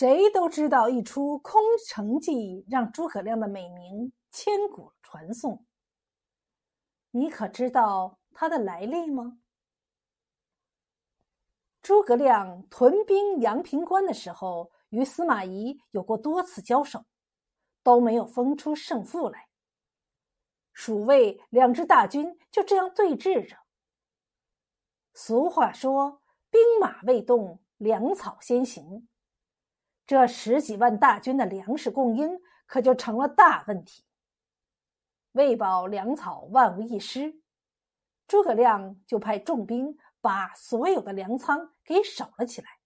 谁都知道一出空城计让诸葛亮的美名千古传颂。你可知道他的来历吗？诸葛亮屯兵阳平关的时候，与司马懿有过多次交手，都没有分出胜负来。蜀魏两支大军就这样对峙着。俗话说：“兵马未动，粮草先行。”这十几万大军的粮食供应可就成了大问题。为保粮草万无一失，诸葛亮就派重兵把所有的粮仓给守了起来。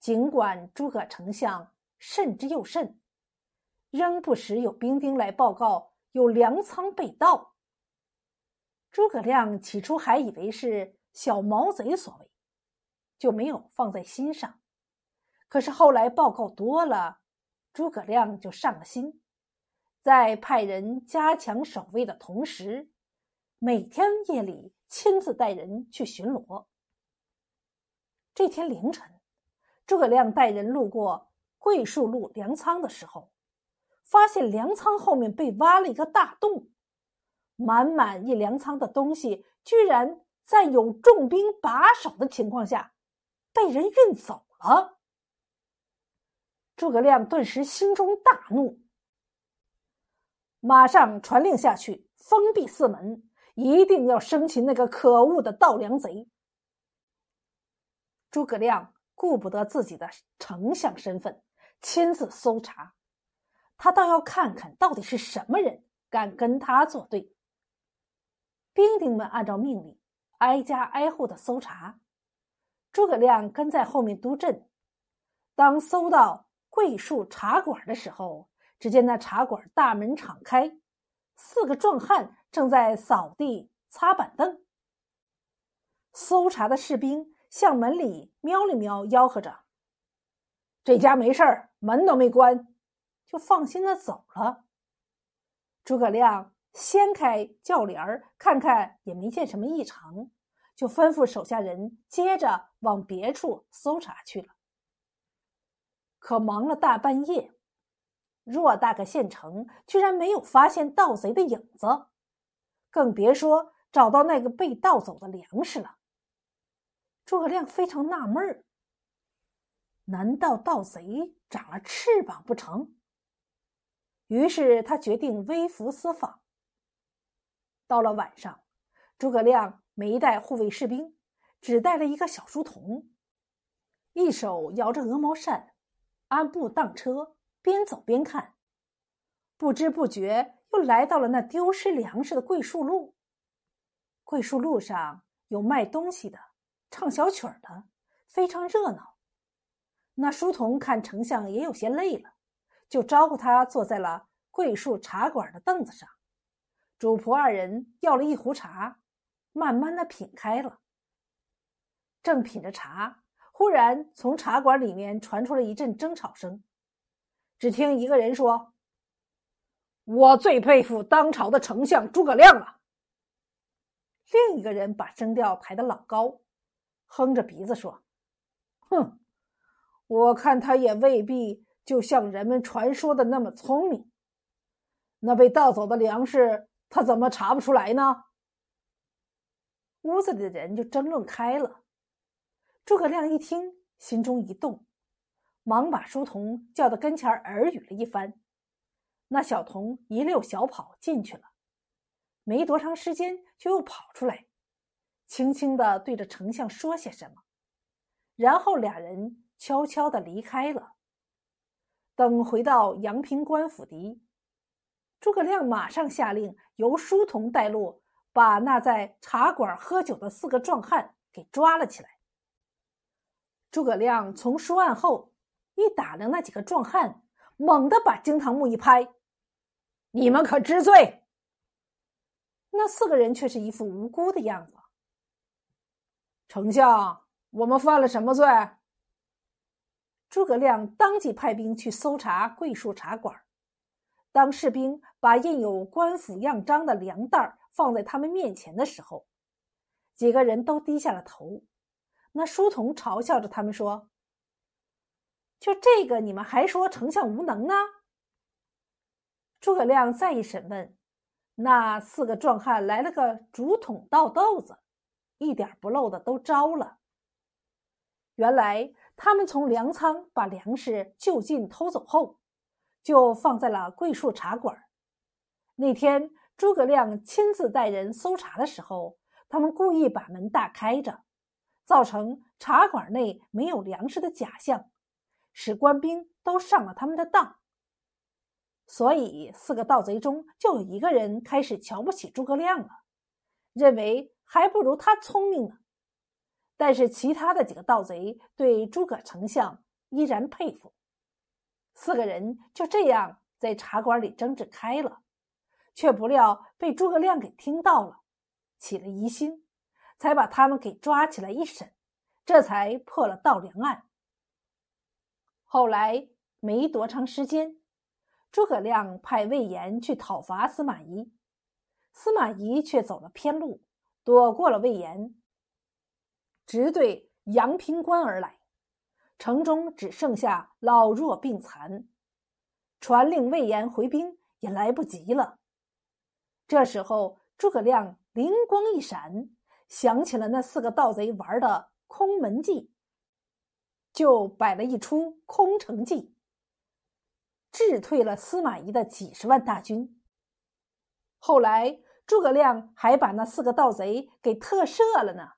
尽管诸葛丞相慎之又慎，仍不时有兵丁来报告有粮仓被盗。诸葛亮起初还以为是小毛贼所为，就没有放在心上。可是后来报告多了，诸葛亮就上了心，在派人加强守卫的同时，每天夜里亲自带人去巡逻。这天凌晨，诸葛亮带人路过桂树路粮仓的时候，发现粮仓后面被挖了一个大洞，满满一粮仓的东西，居然在有重兵把守的情况下，被人运走了。诸葛亮顿时心中大怒，马上传令下去，封闭四门，一定要生擒那个可恶的盗粮贼。诸葛亮顾不得自己的丞相身份，亲自搜查，他倒要看看到底是什么人敢跟他作对。兵丁们按照命令，挨家挨户的搜查，诸葛亮跟在后面督阵。当搜到。桂树茶馆的时候，只见那茶馆大门敞开，四个壮汉正在扫地擦板凳。搜查的士兵向门里瞄了瞄，吆喝着：“这家没事儿，门都没关，就放心的走了。”诸葛亮掀开轿帘儿，看看也没见什么异常，就吩咐手下人接着往别处搜查去了。可忙了大半夜，偌大个县城居然没有发现盗贼的影子，更别说找到那个被盗走的粮食了。诸葛亮非常纳闷儿：难道盗贼长了翅膀不成？于是他决定微服私访。到了晚上，诸葛亮没带护卫士兵，只带了一个小书童，一手摇着鹅毛扇。安步当车，边走边看，不知不觉又来到了那丢失粮食的桂树路。桂树路上有卖东西的，唱小曲儿的，非常热闹。那书童看丞相也有些累了，就招呼他坐在了桂树茶馆的凳子上。主仆二人要了一壶茶，慢慢的品开了。正品着茶。忽然，从茶馆里面传出了一阵争吵声。只听一个人说：“我最佩服当朝的丞相诸葛亮了。”另一个人把声调抬得老高，哼着鼻子说：“哼，我看他也未必就像人们传说的那么聪明。那被盗走的粮食，他怎么查不出来呢？”屋子里的人就争论开了。诸葛亮一听，心中一动，忙把书童叫到跟前耳语了一番。那小童一溜小跑进去了，没多长时间就又跑出来，轻轻的对着丞相说些什么，然后俩人悄悄的离开了。等回到阳平官府邸，诸葛亮马上下令，由书童带路，把那在茶馆喝酒的四个壮汉给抓了起来。诸葛亮从书案后一打量那几个壮汉，猛地把惊堂木一拍：“你们可知罪？”那四个人却是一副无辜的样子。丞相，我们犯了什么罪？诸葛亮当即派兵去搜查桂树茶馆。当士兵把印有官府样章的粮袋放在他们面前的时候，几个人都低下了头。那书童嘲笑着他们说：“就这个，你们还说丞相无能呢？诸葛亮再一审问，那四个壮汉来了个竹筒倒豆子，一点不漏的都招了。原来他们从粮仓把粮食就近偷走后，就放在了桂树茶馆。那天诸葛亮亲自带人搜查的时候，他们故意把门大开着，造成茶馆内没有粮食的假象，使官兵都上了他们的当。所以，四个盗贼中就有一个人开始瞧不起诸葛亮了，认为还不如他聪明呢。但是，其他的几个盗贼对诸葛丞相依然佩服。四个人就这样在茶馆里争执开了，却不料被诸葛亮给听到了，起了疑心，才把他们给抓起来一审，这才破了盗粮案。后来没多长时间。诸葛亮派魏延去讨伐司马懿，司马懿却走了偏路，躲过了魏延，直对阳平关而来。城中只剩下老弱病残，传令魏延回兵也来不及了。这时候，诸葛亮灵光一闪，想起了那四个盗贼玩的空门计，就摆了一出空城计。智退了司马懿的几十万大军。后来，诸葛亮还把那四个盗贼给特赦了呢。